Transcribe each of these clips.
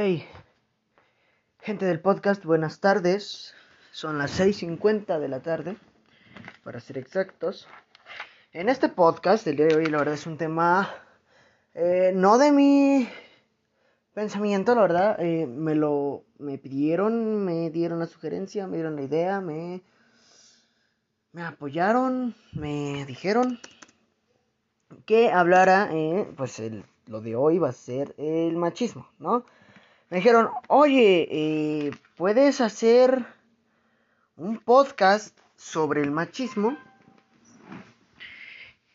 Hey, gente del podcast, buenas tardes. Son las 6.50 de la tarde, para ser exactos. En este podcast, el día de hoy, la verdad es un tema eh, no de mi pensamiento, la verdad. Eh, me lo me pidieron, me dieron la sugerencia, me dieron la idea, me, me apoyaron, me dijeron que hablara, eh, pues el, lo de hoy va a ser el machismo, ¿no? Me dijeron, oye, eh, ¿puedes hacer un podcast sobre el machismo?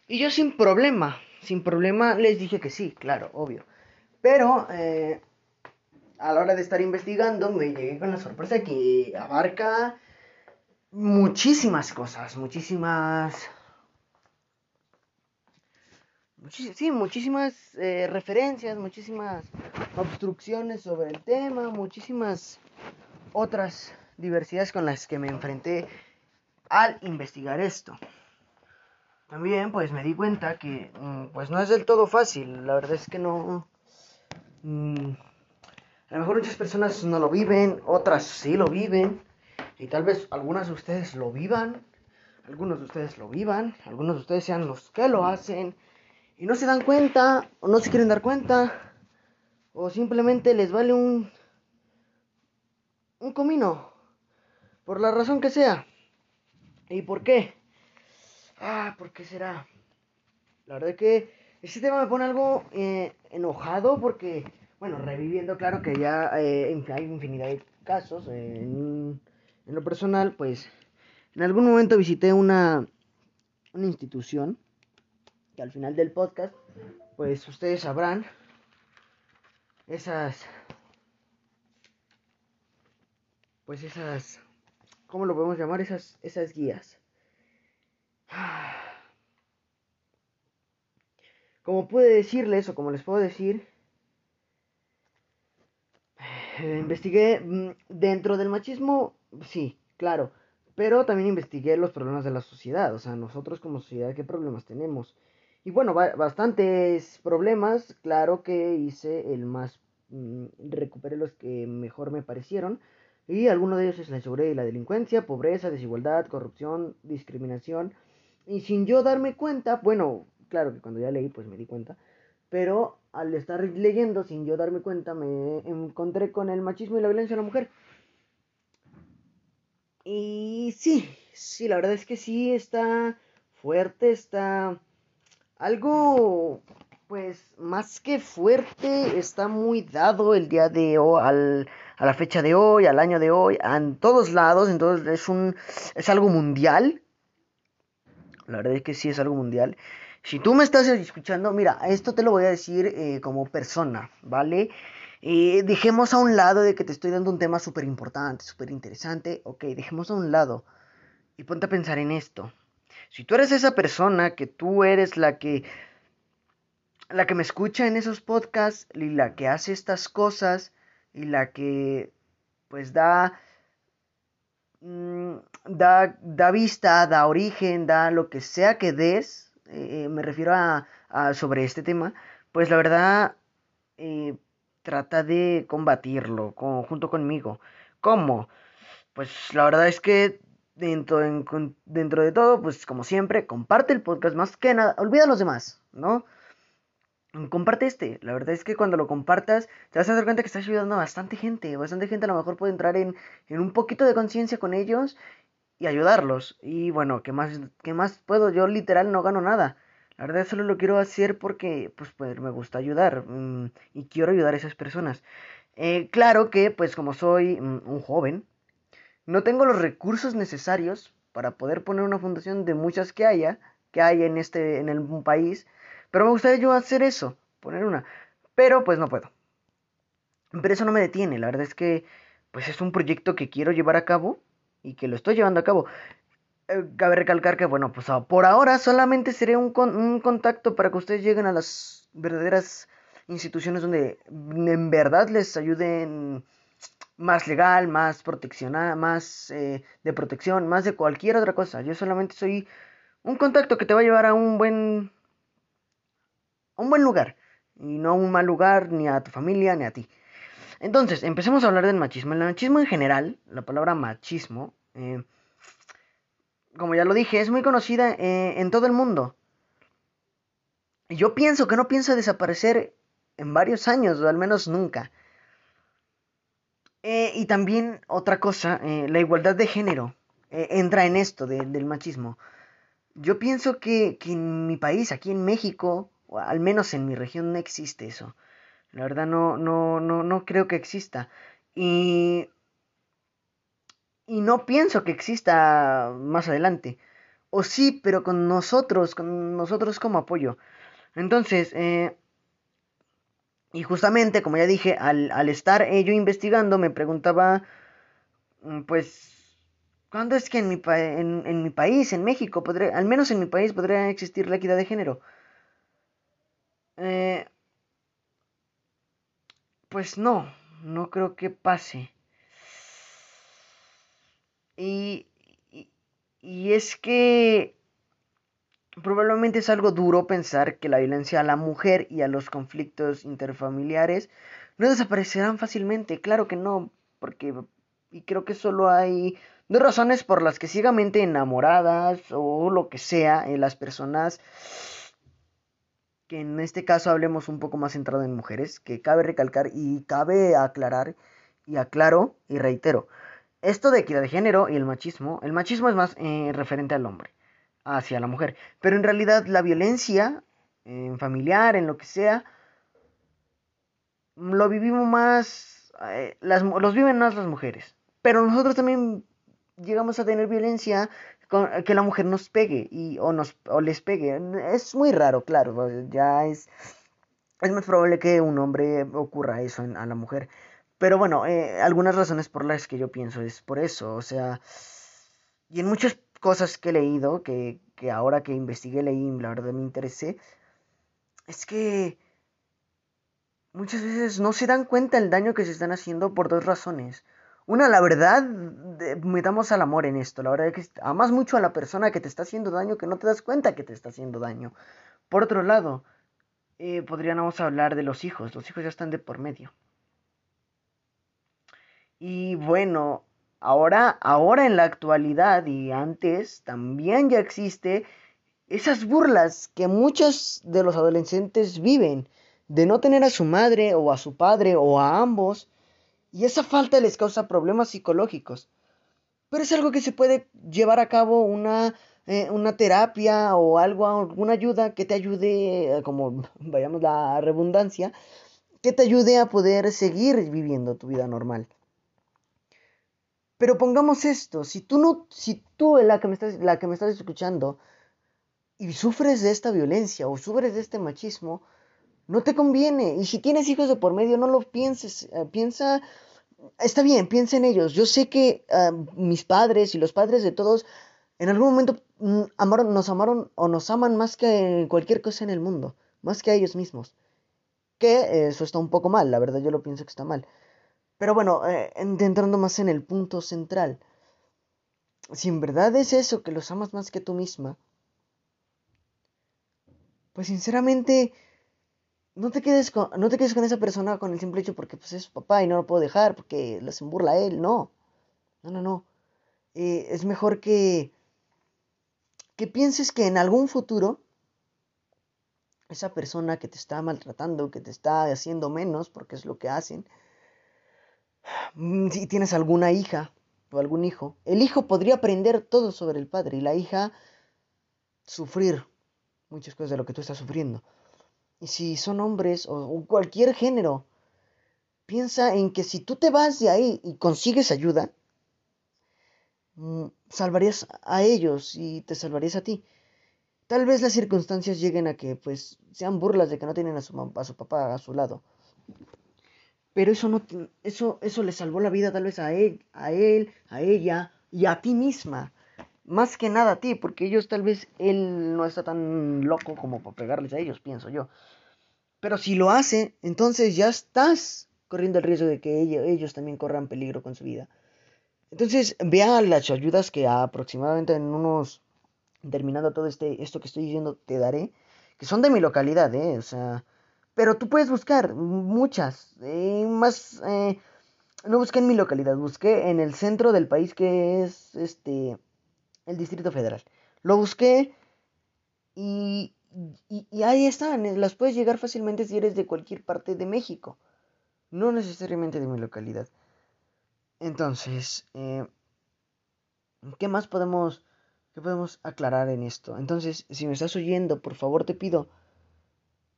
Y yo sin problema, sin problema les dije que sí, claro, obvio. Pero eh, a la hora de estar investigando me llegué con la sorpresa que abarca muchísimas cosas, muchísimas sí, muchísimas eh, referencias, muchísimas obstrucciones sobre el tema, muchísimas otras diversidades con las que me enfrenté al investigar esto. También pues me di cuenta que mm, pues no es del todo fácil, la verdad es que no... Mm, a lo mejor muchas personas no lo viven, otras sí lo viven, y tal vez algunas de ustedes lo vivan, algunos de ustedes lo vivan, algunos de ustedes sean los que lo hacen, y no se dan cuenta o no se quieren dar cuenta o simplemente les vale un un comino por la razón que sea. ¿Y por qué? Ah, ¿por qué será? La verdad es que este tema me pone algo eh, enojado porque, bueno, reviviendo, claro que ya eh, hay infinidad de casos. en, en, lo personal, pues, en algún momento visité una, una institución que al final del podcast, pues ustedes sabrán esas, pues esas, ¿cómo lo podemos llamar? Esas, esas guías. Como pude decirles, o como les puedo decir, eh, investigué mm, dentro del machismo, sí, claro, pero también investigué los problemas de la sociedad, o sea, nosotros como sociedad, ¿qué problemas tenemos? Y bueno, bastantes problemas, claro que hice el más, mm, recuperé los que mejor me parecieron. Y algunos de ellos es la inseguridad y la delincuencia, pobreza, desigualdad, corrupción, discriminación. Y sin yo darme cuenta, bueno, claro que cuando ya leí pues me di cuenta, pero al estar leyendo sin yo darme cuenta me encontré con el machismo y la violencia de la mujer. Y sí, sí, la verdad es que sí está fuerte, está algo, pues, más que fuerte, está muy dado el día de hoy, al, a la fecha de hoy, al año de hoy, en todos lados, entonces es un, es algo mundial. La verdad es que sí es algo mundial. Si tú me estás escuchando, mira, esto te lo voy a decir eh, como persona, ¿vale? Eh, dejemos a un lado de que te estoy dando un tema súper importante, súper interesante. Ok, dejemos a un lado y ponte a pensar en esto. Si tú eres esa persona que tú eres la que la que me escucha en esos podcasts y la que hace estas cosas y la que pues da mm, da, da vista, da origen, da lo que sea que des, eh, me refiero a, sobre este tema, pues la verdad eh, trata de combatirlo junto conmigo. ¿Cómo? Pues la verdad es que dentro, de todo, pues como siempre, comparte el podcast más que nada, olvida a los demás, ¿no? Comparte este, la verdad es que cuando lo compartas te vas a dar cuenta que estás ayudando a bastante gente, bastante gente a lo mejor puede entrar en, en un poquito de conciencia con ellos y ayudarlos. Y bueno, ¿qué más, ¿qué más puedo? Yo literal no gano nada. La verdad solo lo quiero hacer porque pues, pues me gusta ayudar mm, y quiero ayudar a esas personas. Eh, claro que pues como soy mm, un joven, no tengo los recursos necesarios para poder poner una fundación de muchas que haya, que hay en este, en el país, pero me gustaría yo hacer eso, poner una, pero pues no puedo. Pero eso no me detiene, la verdad es que pues es un proyecto que quiero llevar a cabo y que lo estoy llevando a cabo. Eh, cabe recalcar que, bueno, pues por ahora solamente seré un, un contacto para que ustedes lleguen a las verdaderas instituciones donde en verdad les ayuden más legal, más proteccionada, más eh, de protección, más de cualquier otra cosa. Yo solamente soy un contacto que te va a llevar a un buen a un buen lugar y no a un mal lugar ni a tu familia ni a ti. Entonces, empecemos a hablar del machismo. El machismo en general, la palabra machismo, eh, como ya lo dije, es muy conocida eh, en todo el mundo. Yo pienso que no piensa desaparecer en varios años, o al menos nunca. Eh, y también otra cosa, la igualdad de género entra en esto del machismo. Yo pienso que, que en mi país, aquí en México, o al menos en mi región, no existe eso. La verdad no, no, no, no creo que exista. Y, y no pienso que exista más adelante. O sí, pero con nosotros, con nosotros como apoyo. Entonces, eh, y justamente, como ya dije, al, al estar yo investigando, me preguntaba, mm, pues, ¿Cuándo es que en mi, en, mi país, en México, podría, al menos en mi país, podría existir la equidad de género? Eh, pues no, no creo que pase. Y, y, es que probablemente es algo duro pensar que la violencia a la mujer y a los conflictos interfamiliares no desaparecerán fácilmente. Claro que no, porque y creo que solo hay dos razones por las que ciegamente enamoradas o lo que sea en las personas que en este caso hablemos un poco más centrado en mujeres, que cabe recalcar y cabe aclarar y aclaro y reitero. Esto de equidad de género y el machismo, el machismo es más eh, referente al hombre hacia la mujer, pero en realidad la violencia en familiar, en lo que sea, lo vivimos más, eh, las, los viven más las mujeres, pero nosotros también llegamos a tener violencia con, que la mujer nos pegue y, o, nos, o les pegue. Es muy raro, claro, ya es, es más probable que un hombre ocurra eso a la mujer. Pero bueno, eh, algunas razones por las que yo pienso es por eso, o sea, y en muchas cosas que he leído, que, que ahora que investigué, leí, la verdad me interesé, es que muchas veces no se dan cuenta el daño que se están haciendo por dos razones. Una, la verdad, metamos al amor en esto. La verdad es que amas mucho a la persona que te está haciendo daño que no te das cuenta que te está haciendo daño. Por otro lado, eh, podríamos hablar de los hijos. Los hijos ya están de por medio. Y bueno, ahora, ahora en la actualidad y antes también ya existe esas burlas que muchos de los adolescentes viven de no tener a su madre o a su padre o a ambos y esa falta les causa problemas psicológicos. Pero es algo que se puede llevar a cabo una, eh, una terapia o algo, alguna ayuda que te ayude, eh, como vayamos la redundancia, que te ayude a poder seguir viviendo tu vida normal. Pero pongamos esto, si tú no, si tú la que me estás, la que me estás escuchando y sufres de esta violencia o sufres de este machismo, no te conviene. Y si tienes hijos de por medio, no lo pienses. Eh, piensa, está bien, piensa en ellos. Yo sé que ah, mis padres y los padres de todos en algún momento mm, amaron, nos amaron o nos aman más que cualquier cosa en el mundo, más que a ellos mismos. Que eso está un poco mal, la verdad yo lo pienso que está mal. Pero bueno, eh, entrando más en el punto central. Si en verdad es eso, que los amas más que tú misma, pues sinceramente no te quedes con, no te quedes con esa persona con el simple hecho porque pues es su papá y no lo puedo dejar porque le hacen burla a él. No, no, no, no. Eh, es mejor que, que pienses que en algún futuro esa persona que te está maltratando, que te está haciendo menos, porque es lo que hacen, si tienes alguna hija o algún hijo, el hijo podría aprender todo sobre el padre y la hija sufrir muchas cosas de lo que tú estás sufriendo. Y si son hombres o, cualquier género, piensa en que si tú te vas de ahí y consigues ayuda, mm, salvarías a ellos y te salvarías a ti. Tal vez las circunstancias lleguen a que pues sean burlas de que no tienen a su, a su papá a su lado. Pero eso no eso eso le salvó la vida tal vez a él, a él, a ella y a ti misma más que nada a ti, porque ellos tal vez él no está tan loco como para pegarles a ellos, pienso yo. Pero si lo hace, entonces ya estás corriendo el riesgo de que ellos, también corran peligro con su vida. Entonces, vea las ayudas que aproximadamente en unos, terminando todo este, esto que estoy diciendo, te daré, que son de mi localidad, ¿eh? O sea, pero tú puedes buscar muchas, eh, más... Eh, no busqué en mi localidad, busqué en el centro del país que es este el Distrito Federal. Lo busqué y, y, ahí están, las puedes llegar fácilmente si eres de cualquier parte de México, no necesariamente de mi localidad. Entonces, eh, ¿qué más podemos, qué podemos aclarar en esto? Entonces, si me estás oyendo, por favor te pido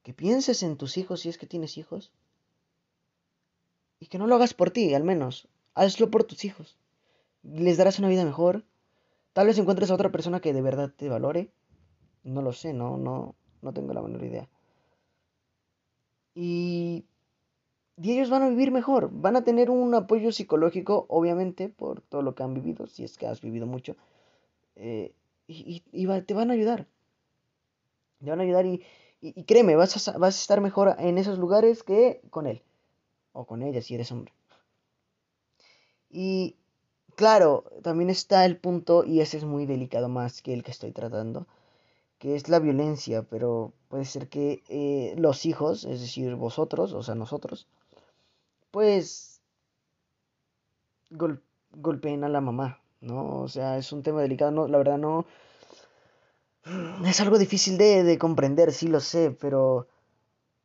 que pienses en tus hijos si es que tienes hijos. Y que no lo hagas por ti, al menos. Hazlo por tus hijos. Les darás una vida mejor. Tal vez encuentres a otra persona que de verdad te valore. No lo sé, no, no, no tengo la menor idea. Y, y ellos van a vivir mejor. Van a tener un apoyo psicológico, obviamente, por todo lo que han vivido, si es que has vivido mucho. Eh, y, te van a ayudar. Te van a ayudar y, y, créeme, vas a, vas a estar mejor en esos lugares que con él. O con ella si eres hombre. Y claro, también está el punto, y ese es muy delicado más que el que estoy tratando, que es la violencia, pero puede ser que eh, los hijos, es decir, vosotros, o sea, nosotros, pues golpeen a la mamá, ¿no? O sea, es un tema delicado, no, la verdad no, es algo difícil de, comprender, sí lo sé, pero...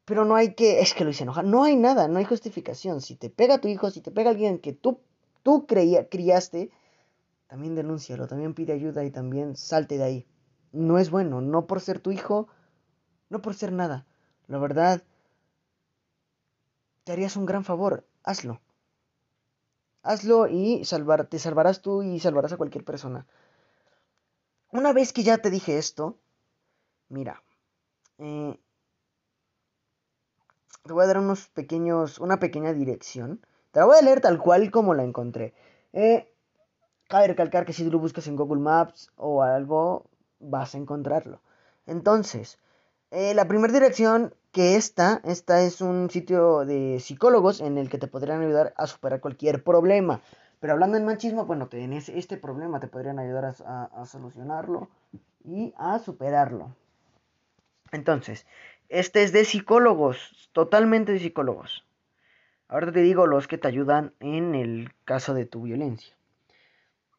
Pero no hay que... Es que lo hice enojar. No hay nada, no hay justificación. Si te pega tu hijo, si te pega alguien que tú, tú creía, criaste, también denúncialo, también pide ayuda y también salte de ahí. No es bueno, no por ser tu hijo, no por ser nada. La verdad, te harías un gran favor. Hazlo. Hazlo y salvar, te salvarás tú y salvarás a cualquier persona. Una vez que ya te dije esto, mira, eh, te voy a dar unos pequeños, una pequeña dirección. Te la voy a leer tal cual como la encontré. Eh, cabe recalcar que si tú lo buscas en Google Maps o algo, vas a encontrarlo. Entonces, eh, la primera dirección que esta, esta es un sitio de psicólogos en el que te podrían ayudar a superar cualquier problema. Pero hablando en machismo, bueno, tenés este problema, te podrían ayudar a, solucionarlo y a superarlo. Entonces, este es de psicólogos, totalmente de psicólogos. Ahora te digo los que te ayudan en el caso de tu violencia.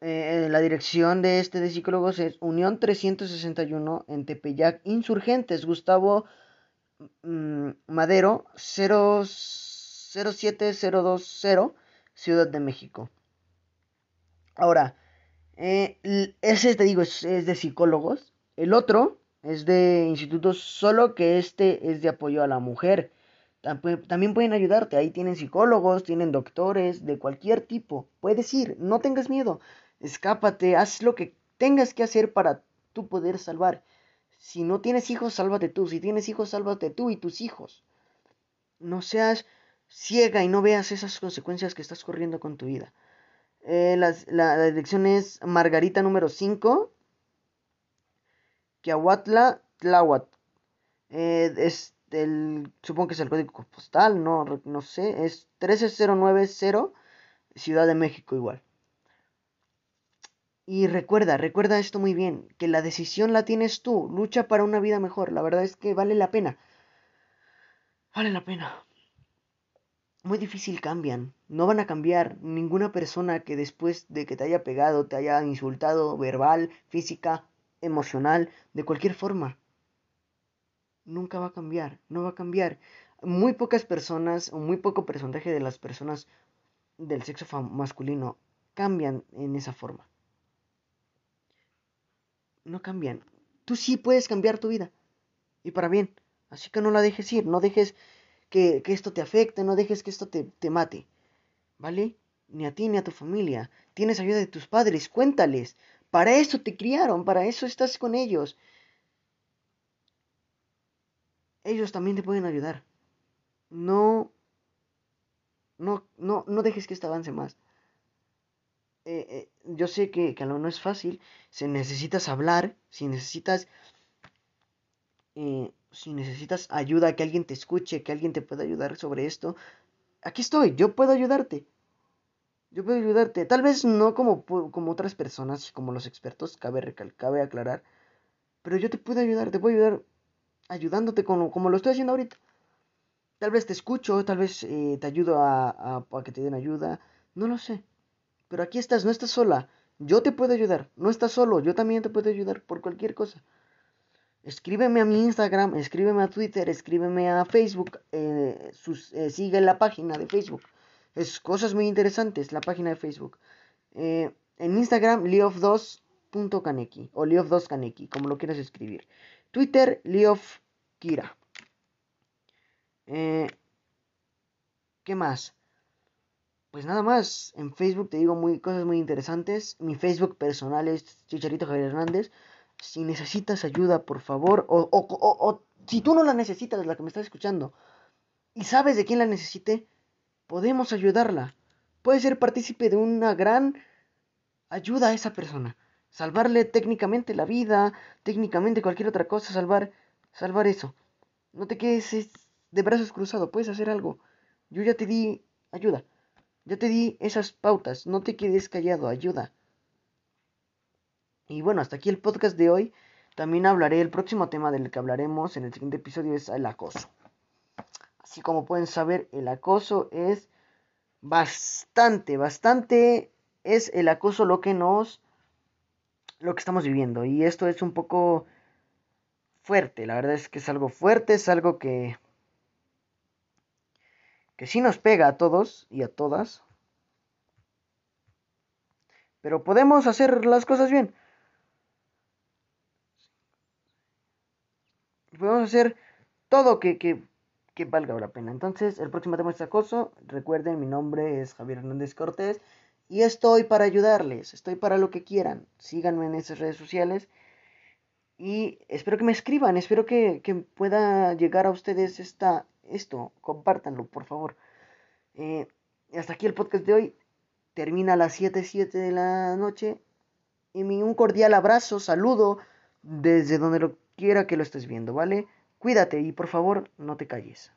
Eh, la dirección de este de psicólogos es Unión 361 en Tepeyac Insurgentes, Gustavo mm, Madero 07020, Ciudad de México. Ahora, eh, ese te digo es, de psicólogos. El otro es de institutos, solo que este es de apoyo a la mujer. También pueden ayudarte. Ahí tienen psicólogos, tienen doctores de cualquier tipo. Puedes ir, no tengas miedo. Escápate, haz lo que tengas que hacer para tú poder salvar. Si no tienes hijos, sálvate tú. Si tienes hijos, sálvate tú y tus hijos. No seas ciega y no veas esas consecuencias que estás corriendo con tu vida. Eh, la, dirección es Margarita número 5, Quiahuatla, Tláhuac. Eh, es el, supongo que es el código postal, no, no sé, es 13090, Ciudad de México igual. Y recuerda, recuerda esto muy bien, que la decisión la tienes tú, lucha para una vida mejor, la verdad es que vale la pena. Vale la pena muy difícil cambian. No van a cambiar ninguna persona que después de que te haya pegado, te haya insultado verbal, física, emocional, de cualquier forma. Nunca va a cambiar, no va a cambiar. Muy pocas personas, o muy poco porcentaje de las personas del sexo masculino cambian en esa forma. No cambian. Tú sí puedes cambiar tu vida. Y para bien. Así que no la dejes ir, no dejes que, esto te afecte, no dejes que esto te, te mate, ¿vale? Ni a ti ni a tu familia. Tienes ayuda de tus padres, cuéntales. Para eso te criaron, para eso estás con ellos. Ellos también te pueden ayudar. No, no, no, no dejes que esto avance más. Eh, eh, yo sé que, que no es fácil. Si necesitas hablar, si necesitas eh, si necesitas ayuda, que alguien te escuche, que alguien te pueda ayudar sobre esto, aquí estoy, yo puedo ayudarte. Yo puedo ayudarte. Tal vez no como, como otras personas, como los expertos, cabe, cabe aclarar. Pero yo te puedo ayudar, te puedo ayudar ayudándote como, como lo estoy haciendo ahorita. Tal vez te escucho, tal vez eh, te ayudo a, a, que te den ayuda. No lo sé. Pero aquí estás, no estás sola. Yo te puedo ayudar. No estás solo, yo también te puedo ayudar por cualquier cosa. Escríbeme a mi Instagram, escríbeme a Twitter, escríbeme a Facebook. Eh, eh, sigue la página de Facebook. Es cosas muy interesantes, la página de Facebook. en Instagram, leof2.kaneki o leof2kaneki, como lo quieras escribir. Twitter, leofkira. Eh, ¿Qué más? Pues nada más. En Facebook te digo muy, cosas muy interesantes. Mi Facebook personal es Chicharito Javier Hernández. Si necesitas ayuda, por favor, o, o, o, si tú no la necesitas, la que me estás escuchando, y sabes de quién la necesite, podemos ayudarla. Puede ser partícipe de una gran ayuda a esa persona. Salvarle técnicamente la vida, técnicamente cualquier otra cosa, salvar, salvar eso. No te quedes de brazos cruzados, puedes hacer algo. Yo ya te di ayuda. Ya te di esas pautas. No te quedes callado, ayuda. Y bueno, hasta aquí el podcast de hoy. También hablaré, el próximo tema del que hablaremos en el siguiente episodio es el acoso. Así como pueden saber, el acoso es bastante, bastante, es el acoso lo que nos, lo que estamos viviendo. Y esto es un poco fuerte, la verdad es que es algo fuerte, es algo que que sí nos pega a todos y a todas. Pero podemos hacer las cosas bien. Podemos hacer todo que, que, que valga la pena. Entonces, el próximo tema es acoso. Recuerden, mi nombre es Javier Hernández Cortés. Y estoy para ayudarles. Estoy para lo que quieran. Síganme en esas redes sociales. Y espero que me escriban. Espero que, que pueda llegar a ustedes esta, esto, compártanlo, por favor. Eh, hasta aquí el podcast de hoy. Termina a las 7, 7 de la noche. Y un cordial abrazo, saludo desde donde lo quiera que lo estés viendo, ¿vale? Cuídate y por favor no te calles.